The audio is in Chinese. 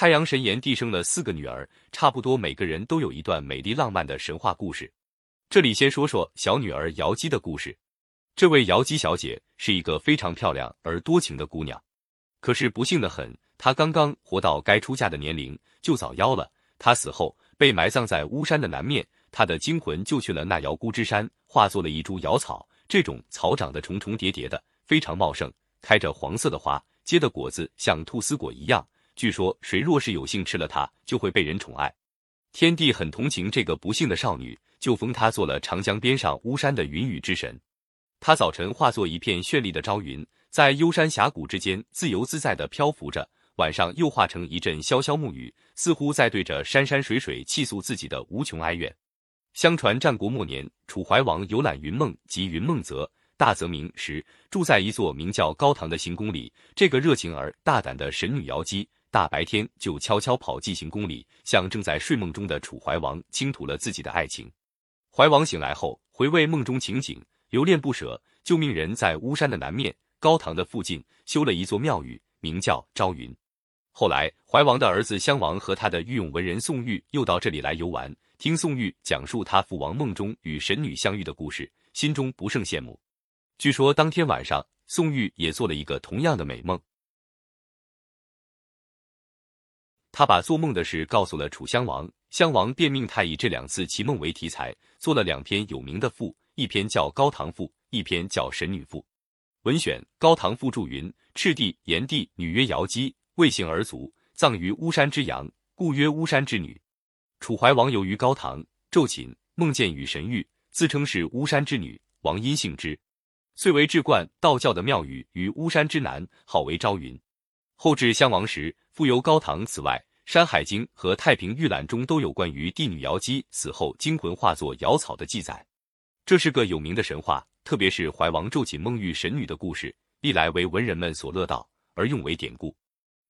太阳神炎帝生了四个女儿，差不多每个人都有一段美丽浪漫的神话故事。这里先说说小女儿瑶姬的故事。这位瑶姬小姐是一个非常漂亮而多情的姑娘，可是不幸的很，她刚刚活到该出嫁的年龄就早夭了。她死后被埋葬在巫山的南面，她的精魂就去了那瑶姑之山，化作了一株瑶草。这种草长得重重叠叠的，非常茂盛，开着黄色的花，结的果子像菟丝果一样。据说谁若是有幸吃了它，就会被人宠爱。天帝很同情这个不幸的少女，就封她做了长江边上巫山的云雨之神。她早晨化作一片绚丽的朝云，在幽山峡谷之间自由自在地漂浮着；晚上又化成一阵潇潇暮雨，似乎在对着山山水水泣诉自己的无穷哀怨。相传战国末年，楚怀王游览云梦及云梦泽、大泽明时，住在一座名叫高唐的行宫里。这个热情而大胆的神女瑶姬，大白天就悄悄跑进行宫里，向正在睡梦中的楚怀王倾吐了自己的爱情。怀王醒来后，回味梦中情景。留恋不舍，就命人在巫山的南面高堂的附近修了一座庙宇，名叫朝云。后来，怀王的儿子襄王和他的御用文人宋玉又到这里来游玩，听宋玉讲述他父王梦中与神女相遇的故事，心中不胜羡慕。据说当天晚上，宋玉也做了一个同样的美梦。他把做梦的事告诉了楚襄王，襄王便命他以这两次奇梦为题材，做了两篇有名的赋。一篇叫《高唐赋》，一篇叫《神女赋》。文选《高唐赋》注云：赤帝、炎帝女曰瑶姬，未姓而卒，葬于巫山之阳，故曰巫山之女。楚怀王游于高唐，昼寝，梦见与神遇，自称是巫山之女，王因幸之，遂为置冠道教的庙宇于巫山之南，号为朝云。后至襄王时，复游高唐。此外，《山海经》和《太平御览》中都有关于帝女瑶姬死后精魂化作瑶草的记载。这是个有名的神话，特别是怀王昼寝梦遇神女的故事，历来为文人们所乐道，而用为典故。